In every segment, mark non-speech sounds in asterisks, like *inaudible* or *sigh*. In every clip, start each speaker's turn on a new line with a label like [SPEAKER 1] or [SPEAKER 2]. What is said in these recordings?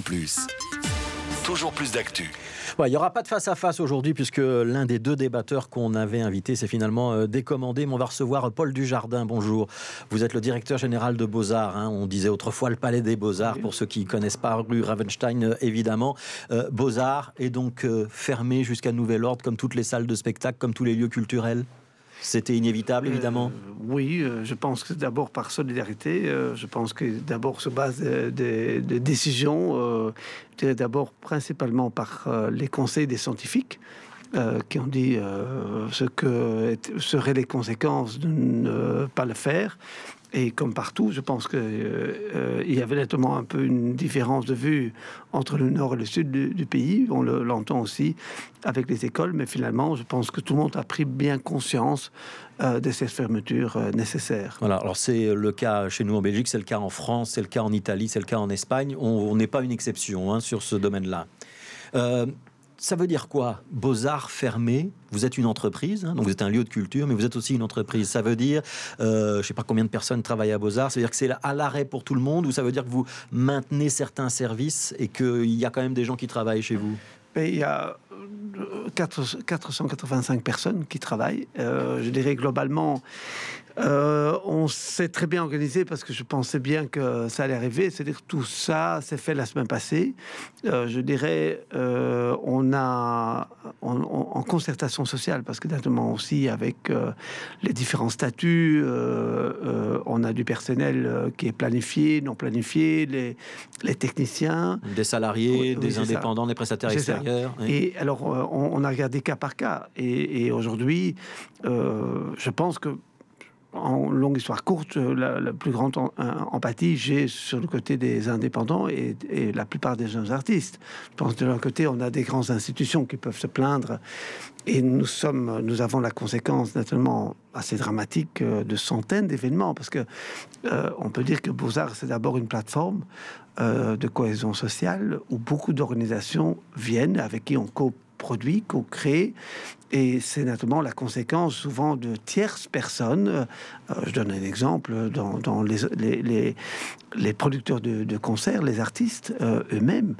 [SPEAKER 1] TF1 ⁇ Toujours plus d'actu.
[SPEAKER 2] il n'y aura pas de face-à-face aujourd'hui puisque l'un des deux débatteurs qu'on avait invité s'est finalement euh, décommandé. Mais on va recevoir Paul Dujardin. Bonjour. Vous êtes le directeur général de Beaux-Arts. Hein. On disait autrefois le Palais des Beaux-Arts, pour ceux qui ne connaissent pas, rue Ravenstein, euh, évidemment. Euh, Beaux-Arts est donc fermé jusqu'à nouvel ordre, comme toutes les salles de spectacle, comme tous les lieux culturels? C'était inévitable, évidemment
[SPEAKER 3] euh, Oui, euh, je pense que d'abord par solidarité, euh, je pense que d'abord sur base des, décisions, d'abord principalement par les conseils des scientifiques. qui ont dit ce que seraient les conséquences de ne pas le faire. Et comme partout, je pense qu'il euh, euh, y avait nettement un peu une différence de vue entre le nord et le sud du, pays. On l'entend aussi avec les écoles, mais finalement, je pense que tout le monde a pris bien conscience euh, de ces fermetures nécessaires.
[SPEAKER 2] Voilà, alors c'est le cas chez nous en Belgique, c'est le cas en France, c'est le cas en Italie, c'est le cas en Espagne. On n'est pas une exception hein, sur ce domaine-là. Ça veut dire quoi Beaux-Arts fermés, vous êtes une entreprise, hein, donc vous êtes un lieu de culture, mais vous êtes aussi une entreprise. Ça veut dire, euh, je ne sais pas combien de personnes travaillent à Beaux-Arts, ça veut dire que c'est à l'arrêt pour tout le monde, ou ça veut dire que vous maintenez certains services et qu'il y a quand même des gens qui travaillent chez vous?
[SPEAKER 3] Il y a 485 euh, personnes qui travaillent. Euh, je dirais globalement, euh, on s'est très bien organisé parce que je pensais bien que ça allait arriver. C'est-à-dire que tout ça s'est fait la semaine passée. Euh, je dirais, euh, on a en concertation sociale parce que notamment aussi avec les différents statuts, on a du personnel qui est planifié, non planifié, les, les techniciens,
[SPEAKER 2] des salariés, des indépendants, des prestataires extérieurs.
[SPEAKER 3] Et alors, on, a regardé cas par cas. Et, aujourd'hui, je pense que en longue histoire courte, la, plus grande empathie, j'ai sur le côté des indépendants et, la plupart des jeunes artistes. Je pense de l'autre côté, on a des grandes institutions qui peuvent se plaindre et nous sommes, nous avons la conséquence naturellement assez dramatique euh, de centaines d'événements parce que euh, on peut dire que Beaux-Arts c'est d'abord une plateforme euh, de cohésion sociale où beaucoup d'organisations viennent avec qui on coopère produit, qu'on crée. Et c'est naturellement la conséquence souvent de tierces personnes. Euh, je donne un exemple dans, les, les, producteurs de, concerts, les artistes euh, eux-mêmes.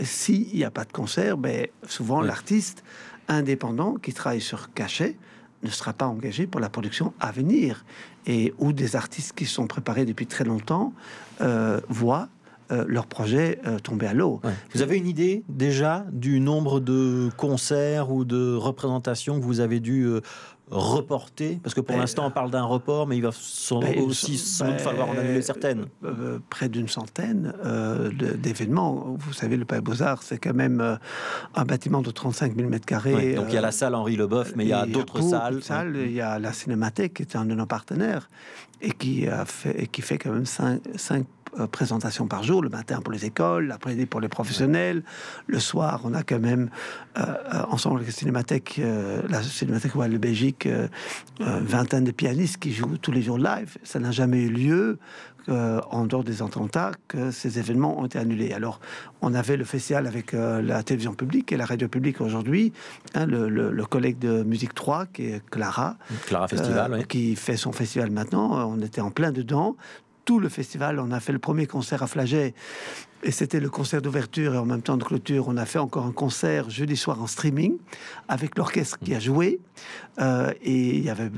[SPEAKER 3] S'il n'y a pas de concert, ben, souvent l'artiste indépendant qui travaille sur cachet ne sera pas engagé pour la production à venir. Et où des artistes qui sont préparés depuis très longtemps euh, voient euh, leur projet euh, tomber à l'eau.
[SPEAKER 2] Vous avez une idée déjà du nombre de concerts ou de représentations que vous avez dû euh, reporter? Parce que pour ben, l'instant, on parle d'un report, mais il va ben, aussi sans doute falloir en annuler certaines.
[SPEAKER 3] près d'une centaine d'événements. Vous savez, le Palais Beaux-Arts, c'est quand même un bâtiment de 35 000 mètres carrés.
[SPEAKER 2] donc il y a la salle Henri Leboeuf, mais il y a d'autres salles.
[SPEAKER 3] Il y a la Cinémathèque, qui est un de nos partenaires, et qui, a fait, et qui fait quand même 5, 5 euh, présentations par jour, le matin pour les écoles, l'après-midi pour les professionnels. Le soir, on a quand même, euh, euh, ensemble avec la Cinémathèque, la Cinémathèque de Belgique, vingtaine de pianistes qui jouent tous les jours live. Ça n'a jamais eu lieu en dehors des attentats que ces événements ont été annulés. Alors, on avait le festival avec la télévision publique et la radio publique aujourd'hui. Hein, le, collègue de Musique 3, qui est Clara.
[SPEAKER 2] Clara Festival,
[SPEAKER 3] Qui fait son festival maintenant. On était en plein dedans tout le festival. On a fait le premier concert à Flaget et c'était le concert d'ouverture et en même temps de clôture. On a fait encore un concert jeudi soir en streaming avec l'orchestre qui a joué euh, et il y avait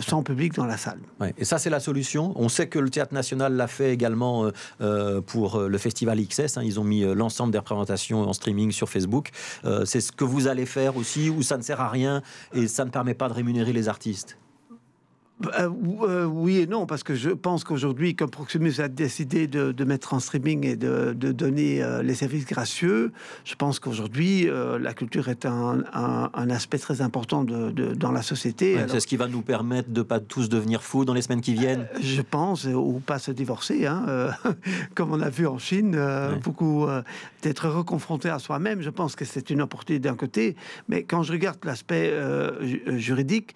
[SPEAKER 3] 100 euh, public dans la salle.
[SPEAKER 2] et ça, c'est la solution. On sait que le Théâtre National l'a fait également euh, pour le festival XS. Hein. Ils ont mis l'ensemble des représentations en streaming sur Facebook. c'est ce que vous allez faire aussi ou ça ne sert à rien et ça ne permet pas de rémunérer les artistes?
[SPEAKER 3] Euh, euh, oui et non, parce que je pense qu'aujourd'hui, comme Proximus a décidé de, mettre en streaming et de, donner euh, les services gracieux, je pense qu'aujourd'hui, la culture est un, aspect très important de, dans la société.
[SPEAKER 2] c'est ce qui va nous permettre de pas tous devenir fous dans les semaines qui viennent.
[SPEAKER 3] je pense, ou pas se divorcer, hein, *laughs* comme on a vu en Chine, beaucoup d'être reconfronté à soi-même. Je pense que c'est une opportunité d'un côté, mais quand je regarde l'aspect juridique,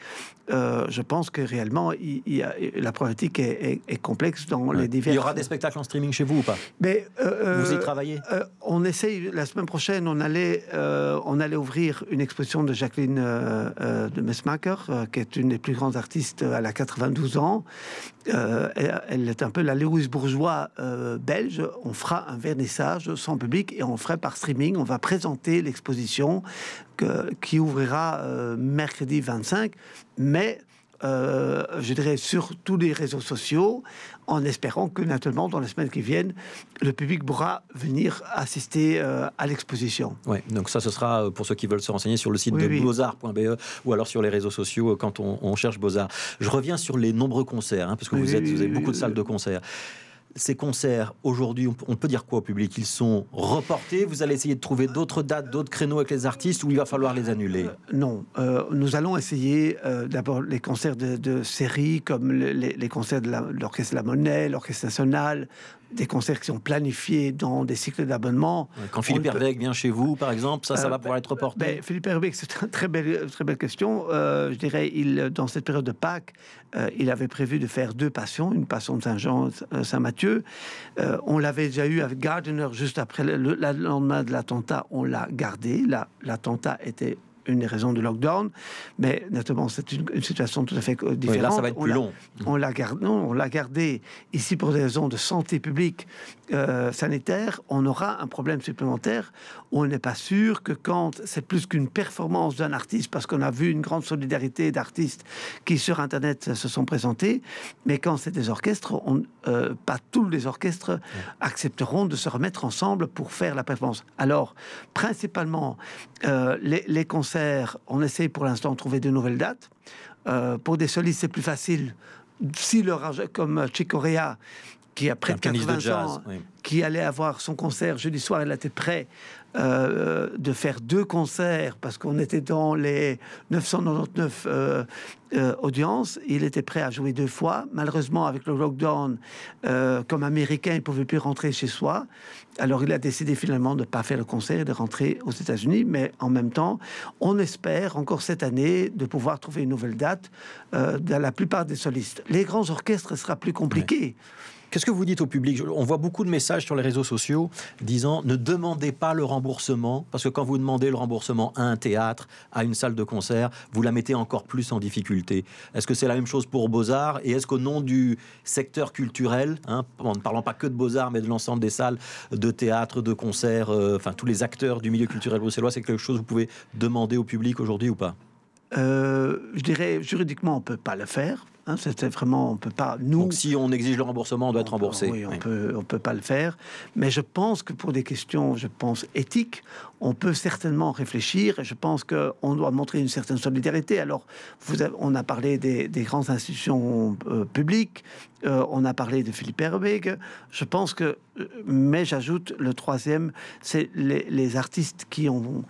[SPEAKER 3] je pense que réellement réellement, il, a- la problématique est, est- est complexe dans les divers.
[SPEAKER 2] Il y aura des spectacles en streaming chez vous ou pas?
[SPEAKER 3] Mais, euh,
[SPEAKER 2] Vous y
[SPEAKER 3] euh,
[SPEAKER 2] travaillez?
[SPEAKER 3] euh, on essaye, la semaine prochaine, on allait, euh, on allait ouvrir une exposition de Jacqueline euh, euh, de Messmacher, euh, qui est une des plus grandes artistes. euh, Elle a 92 ans. Euh, elle, elle est un peu la Louise Bourgeois euh, belge. On fera un vernissage sans public et on ferait par streaming. On va présenter l'exposition qui ouvrira euh, mercredi 25. Mais euh, je dirais, sur tous les réseaux sociaux, en espérant que, naturellement, dans les semaines qui viennent, le public pourra venir assister euh, à l'exposition.
[SPEAKER 2] Ouais, donc ça, ce sera euh, pour ceux qui veulent se renseigner sur le site
[SPEAKER 3] Oui,
[SPEAKER 2] de
[SPEAKER 3] oui.
[SPEAKER 2] beaux-arts.be ou alors sur les réseaux sociaux quand on, on cherche Beaux-Arts. Je reviens sur les nombreux concerts, hein, parce que
[SPEAKER 3] Oui,
[SPEAKER 2] vous,
[SPEAKER 3] oui,
[SPEAKER 2] êtes, vous avez
[SPEAKER 3] oui,
[SPEAKER 2] beaucoup de
[SPEAKER 3] oui,
[SPEAKER 2] salles
[SPEAKER 3] oui.
[SPEAKER 2] de concert. Ces concerts, aujourd'hui, on, peut- dire quoi au public? Ils sont reportés? Vous allez essayer de trouver d'autres dates, d'autres créneaux avec les artistes ou il va falloir les annuler?
[SPEAKER 3] Non, euh, nous allons essayer euh, d'abord les concerts de, de série, comme le- les, concerts de l'Orchestre la Monnaie, l'Orchestre national, des concerts qui sont planifiés dans des cycles d'abonnement.
[SPEAKER 2] Quand Philippe
[SPEAKER 3] ne peut-
[SPEAKER 2] vient chez vous, par exemple, ça, ça
[SPEAKER 3] Euh,
[SPEAKER 2] va pouvoir être reporté
[SPEAKER 3] Ben, Philippe Herbeck, c'est une très belle, très belle question. Euh, je dirais, il, dans cette période de Pâques, euh, il avait prévu de faire deux passions, une passion de Saint-Jean, Saint-Mathieu. Euh, on l'avait déjà eu avec Gardiner juste après le, le- le lendemain de l'attentat. On l'a gardé. La- L'attentat était une des raisons du lockdown, mais naturellement c'est une, une situation tout à fait euh, différente.
[SPEAKER 2] Oui, là, ça va être
[SPEAKER 3] On
[SPEAKER 2] plus
[SPEAKER 3] l'a-
[SPEAKER 2] long.
[SPEAKER 3] on l'a gardé, on l'a gardé ici pour des raisons de santé publique euh, sanitaire. On aura un problème supplémentaire où on n'est pas sûr que quand c'est plus qu'une performance d'un artiste, parce qu'on a vu une grande solidarité d'artistes qui sur Internet se sont présentés, mais quand c'est des orchestres, on, euh, pas tous les orchestres accepteront de se remettre ensemble pour faire la performance. Alors, principalement, euh, les, les concerts, on essaye pour l'instant de trouver de nouvelles dates. Euh, pour des solistes, c'est plus facile. Si leur comme Chick Corea, qui a près de
[SPEAKER 2] pianiste
[SPEAKER 3] 80
[SPEAKER 2] de jazz,
[SPEAKER 3] ans,
[SPEAKER 2] oui.
[SPEAKER 3] qui allait avoir son concert jeudi soir, il était prêt euh, de faire deux concerts parce qu'on était dans les 999 euh, euh, audiences. Il était prêt à jouer deux fois. Malheureusement, avec le lockdown, comme américain, il ne pouvait plus rentrer chez soi. Alors, il a décidé finalement de ne pas faire le concert et de rentrer aux États-Unis. Mais en même temps, on espère encore cette année de pouvoir trouver une nouvelle date dans la plupart des solistes. Les grands orchestres ce sera plus compliqué.
[SPEAKER 2] Qu'est-ce que vous dites au public? On voit beaucoup de messages sur les réseaux sociaux disant ne demandez pas le remboursement, parce que quand vous demandez le remboursement à un théâtre, à une salle de concert, vous la mettez encore plus en difficulté. Est-ce que c'est la même chose pour Beaux-Arts? Et est-ce qu'au nom du secteur culturel, hein, en ne parlant pas que de Beaux-Arts, mais de l'ensemble des salles de théâtre, de concert, euh, enfin tous les acteurs du milieu culturel bruxellois, c'est quelque chose que vous pouvez demander au public aujourd'hui ou pas?
[SPEAKER 3] Euh, je dirais juridiquement, on peut pas le faire. Hein, C'était vraiment, on peut pas. Nous,
[SPEAKER 2] Donc si on exige le remboursement, on doit être
[SPEAKER 3] peut-
[SPEAKER 2] remboursé.
[SPEAKER 3] Oui, on
[SPEAKER 2] Oui.
[SPEAKER 3] peut, on peut pas le faire. Mais je pense que pour des questions, je pense éthiques, on peut certainement réfléchir. Et je pense que on doit montrer une certaine solidarité. Alors, vous avez- on a parlé des, des grandes institutions euh, publiques. euh, on a parlé de Philippe Herbeek. Je pense que, euh, mais j'ajoute le troisième, c'est les, les artistes qui ont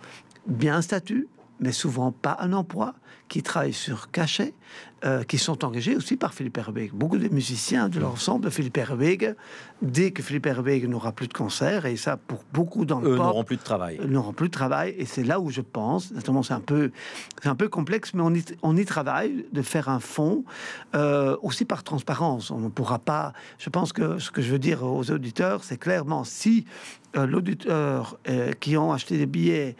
[SPEAKER 3] bien un statut, mais souvent pas un emploi, qui travaillent sur cachet, euh, qui sont engagés aussi par Philippe Herbeek. Beaucoup de musiciens de l'ensemble de Philippe Herbeek, dès que Philippe Herbeek n'aura plus de concert, et ça pour beaucoup dans le
[SPEAKER 2] Eux n'auront plus de travail.
[SPEAKER 3] n'auront plus de travail. Et c'est là où je pense, notamment c'est un peu, c'est un peu complexe, mais on y, on y travaille de faire un fonds euh, aussi par transparence. On ne pourra pas. Je pense que ce que je veux dire aux auditeurs, c'est clairement si euh, l'auditeur qui ont acheté des billets,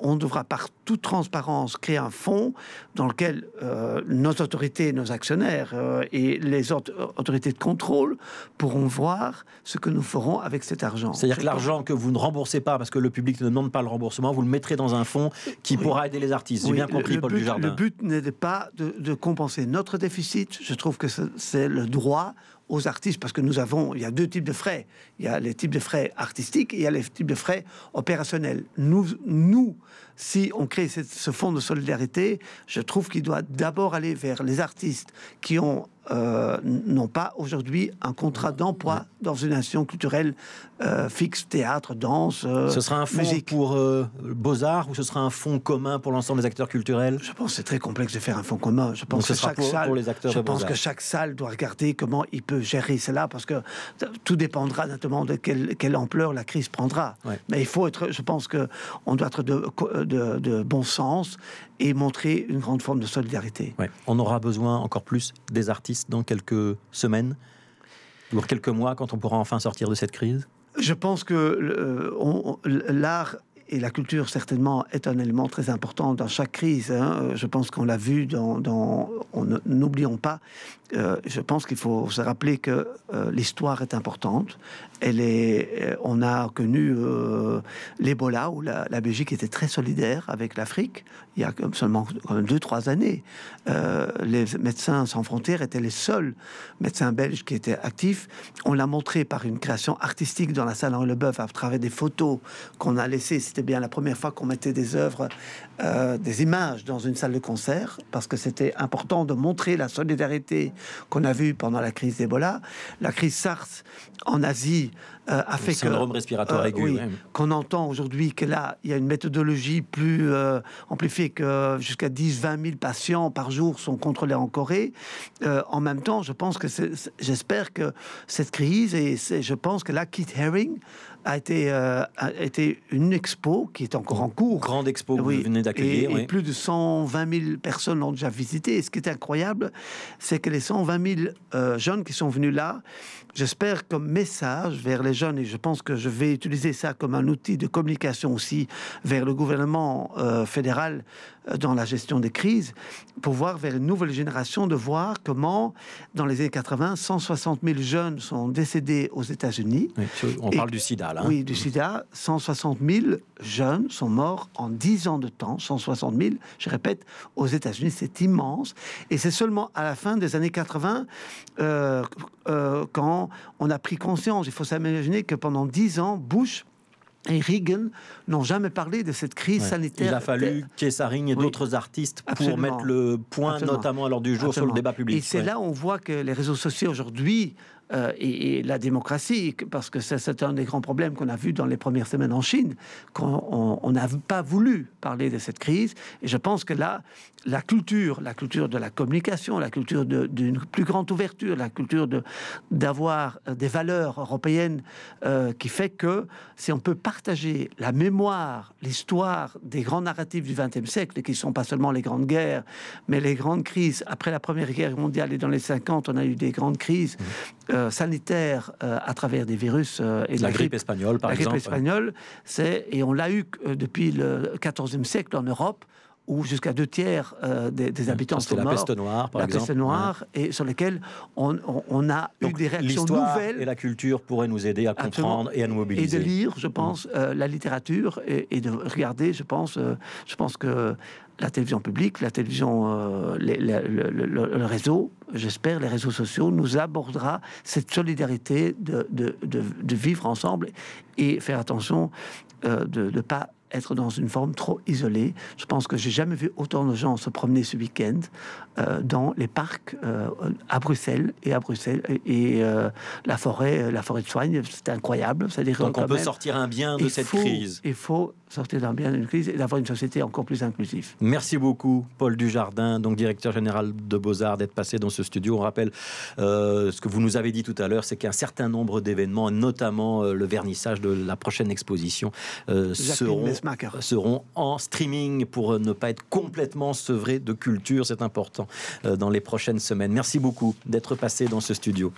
[SPEAKER 3] on devra par toute transparence créer un fonds dans lequel euh, nos autorités, nos actionnaires euh, et les autres autorités de contrôle pourront voir ce que nous ferons avec cet argent.
[SPEAKER 2] C'est-à-dire que l'argent que vous ne remboursez pas parce que le public ne demande pas le remboursement, vous le mettrez dans un fonds qui
[SPEAKER 3] Oui.
[SPEAKER 2] pourra aider les artistes. J'ai
[SPEAKER 3] Oui,
[SPEAKER 2] bien compris,
[SPEAKER 3] le
[SPEAKER 2] Paul
[SPEAKER 3] but,
[SPEAKER 2] Dujardin.
[SPEAKER 3] Le but n'est pas de, de compenser notre déficit. Je trouve que c'est le droit aux artistes, parce que nous avons, il y a deux types de frais. Il y a les types de frais artistiques et il y a les types de frais opérationnels. Nous, nous si on crée ce fonds de solidarité, je trouve qu'il doit d'abord aller vers les artistes qui ont euh, n'ont pas aujourd'hui un contrat d'emploi dans une nation culturelle euh, fixe, théâtre, danse. euh,
[SPEAKER 2] Ce sera un fonds
[SPEAKER 3] musique.
[SPEAKER 2] pour euh, Beaux-Arts ou ce sera un fonds commun pour l'ensemble des acteurs culturels?
[SPEAKER 3] Je pense que c'est très complexe de faire un fonds commun. Je pense que chaque
[SPEAKER 2] pour-
[SPEAKER 3] salle,
[SPEAKER 2] pour les acteurs
[SPEAKER 3] je pense que chaque salle doit regarder comment il peut gérer cela, parce que tout dépendra notamment de quelle, quelle ampleur la crise prendra.
[SPEAKER 2] Ouais.
[SPEAKER 3] Mais il faut être, je pense que on doit être de, de- de bon sens et montrer une grande forme de solidarité.
[SPEAKER 2] Ouais. On aura besoin encore plus des artistes dans quelques semaines ou quelques mois quand on pourra enfin sortir de cette crise?
[SPEAKER 3] Je pense que on- l'art et la culture, certainement, est un élément très important dans chaque crise. hein. Euh, Je pense qu'on l'a vu dans... dans- N'oublions pas, euh, je pense qu'il faut se rappeler que euh, l'histoire est importante. Elle est, on a connu euh, l'Ebola, où la, Belgique était très solidaire avec l'Afrique, il y a seulement deux, trois années. Les médecins sans frontières étaient les seuls médecins belges qui étaient actifs. On l'a montré par une création artistique dans la salle Henri Leboeuf à travers des photos qu'on a laissées. C'était bien la première fois qu'on mettait des œuvres, euh, des images dans une salle de concert, parce que c'était important de montrer la solidarité qu'on a vue pendant la crise d'Ebola. La crise SARS en Asie euh, a fait que
[SPEAKER 2] syndrome respiratoire
[SPEAKER 3] euh,
[SPEAKER 2] aigu,
[SPEAKER 3] oui, qu'on entend aujourd'hui que là, il y a une méthodologie plus amplifiée que jusqu'à 10, 20 000 patients par jour sont contrôlés en Corée. En même temps, je pense que j'espère que cette crise, et c'est- je pense que là, Keith Haring a été, euh, a été une expo qui est encore en cours.
[SPEAKER 2] Grande expo que
[SPEAKER 3] Oui,
[SPEAKER 2] vous venez d'accueillir.
[SPEAKER 3] Et, plus de 120 000 personnes l'ont déjà visité. Et ce qui est incroyable, c'est que les 120 000 euh, jeunes qui sont venus là, j'espère comme message vers les jeunes, et je pense que je vais utiliser ça comme un outil de communication aussi vers le gouvernement euh, fédéral dans la gestion des crises, pour voir vers une nouvelle génération de voir comment, dans les années 80, 160 000 jeunes sont décédés aux États-Unis.
[SPEAKER 2] Oui, on
[SPEAKER 3] Et-
[SPEAKER 2] parle du sida, là. Hein.
[SPEAKER 3] Oui, du sida. 160 000 jeunes sont morts en 10 ans de temps. 160 000, je répète, aux États-Unis, c'est immense. Et c'est seulement à la fin des années 80, euh, euh, quand on a pris conscience, il faut s'imaginer que pendant 10 ans, Bush et Reagan n'ont jamais parlé de cette crise
[SPEAKER 2] Ouais.
[SPEAKER 3] sanitaire.
[SPEAKER 2] Il a fallu Kessarine et
[SPEAKER 3] Oui.
[SPEAKER 2] d'autres artistes pour
[SPEAKER 3] Absolument.
[SPEAKER 2] mettre le point,
[SPEAKER 3] Absolument.
[SPEAKER 2] notamment à l'heure du jour, sur le débat public.
[SPEAKER 3] Et c'est
[SPEAKER 2] Ouais.
[SPEAKER 3] là où on voit que les réseaux sociaux aujourd'hui euh, et, la démocratie, parce que c'est un des grands problèmes qu'on a vu dans les premières semaines en Chine, qu'on on- n'a pas voulu parler de cette crise. Et je pense que là, la culture, la culture de la communication, la culture d'une plus grande ouverture, la culture d'avoir euh, des valeurs européennes euh, qui fait que si on peut partager la mémoire, l'histoire des grands narratifs du XXe siècle, qui ne sont pas seulement les grandes guerres, mais les grandes crises. Après la Première Guerre mondiale et dans les 50, on a eu des grandes crises euh, sanitaires euh, à travers des virus euh, et de
[SPEAKER 2] La grippe espagnole, par
[SPEAKER 3] la
[SPEAKER 2] exemple.
[SPEAKER 3] grippe espagnole, c'est et on l'a eu euh, depuis le XIVe siècle en Europe, où jusqu'à deux tiers euh, des, des habitants sont
[SPEAKER 2] la
[SPEAKER 3] morts.
[SPEAKER 2] peste noire, par
[SPEAKER 3] la
[SPEAKER 2] exemple.
[SPEAKER 3] peste noire, et sur lesquels on, on- on a eu des réactions nouvelles
[SPEAKER 2] et la culture pourraient nous aider à comprendre et à nous
[SPEAKER 3] et de
[SPEAKER 2] mobiliser.
[SPEAKER 3] lire, je pense, euh, la littérature et, et de regarder, je pense, euh, je pense que la télévision publique, la télévision, les- les- le, le- le- le réseau, j'espère, les réseaux sociaux, nous abordera cette solidarité de, de- de- de vivre ensemble et faire attention de ne pas être dans une forme trop isolée. Je pense que j'ai jamais vu autant de gens se promener ce week-end euh, dans les parcs euh, à Bruxelles et à Bruxelles et, euh, la forêt, la forêt de soigne, c'était incroyable. C'est-à-dire
[SPEAKER 2] Donc on peut
[SPEAKER 3] même,
[SPEAKER 2] sortir un bien de cette
[SPEAKER 3] faut-
[SPEAKER 2] crise.
[SPEAKER 3] Il faut sortir d'un bien d'une crise et d'avoir une société encore plus inclusive.
[SPEAKER 2] Merci beaucoup, Paul Dujardin, donc directeur général de Beaux-Arts, d'être passé dans ce studio. On rappelle ce que vous nous avez dit tout à l'heure, c'est qu'un certain nombre d'événements, notamment le vernissage de la prochaine exposition, seront,
[SPEAKER 3] Mesmacher.
[SPEAKER 2] seront en streaming pour euh, ne pas être complètement sevrés de culture. C'est important euh, dans les prochaines semaines. Merci beaucoup d'être passé dans ce studio.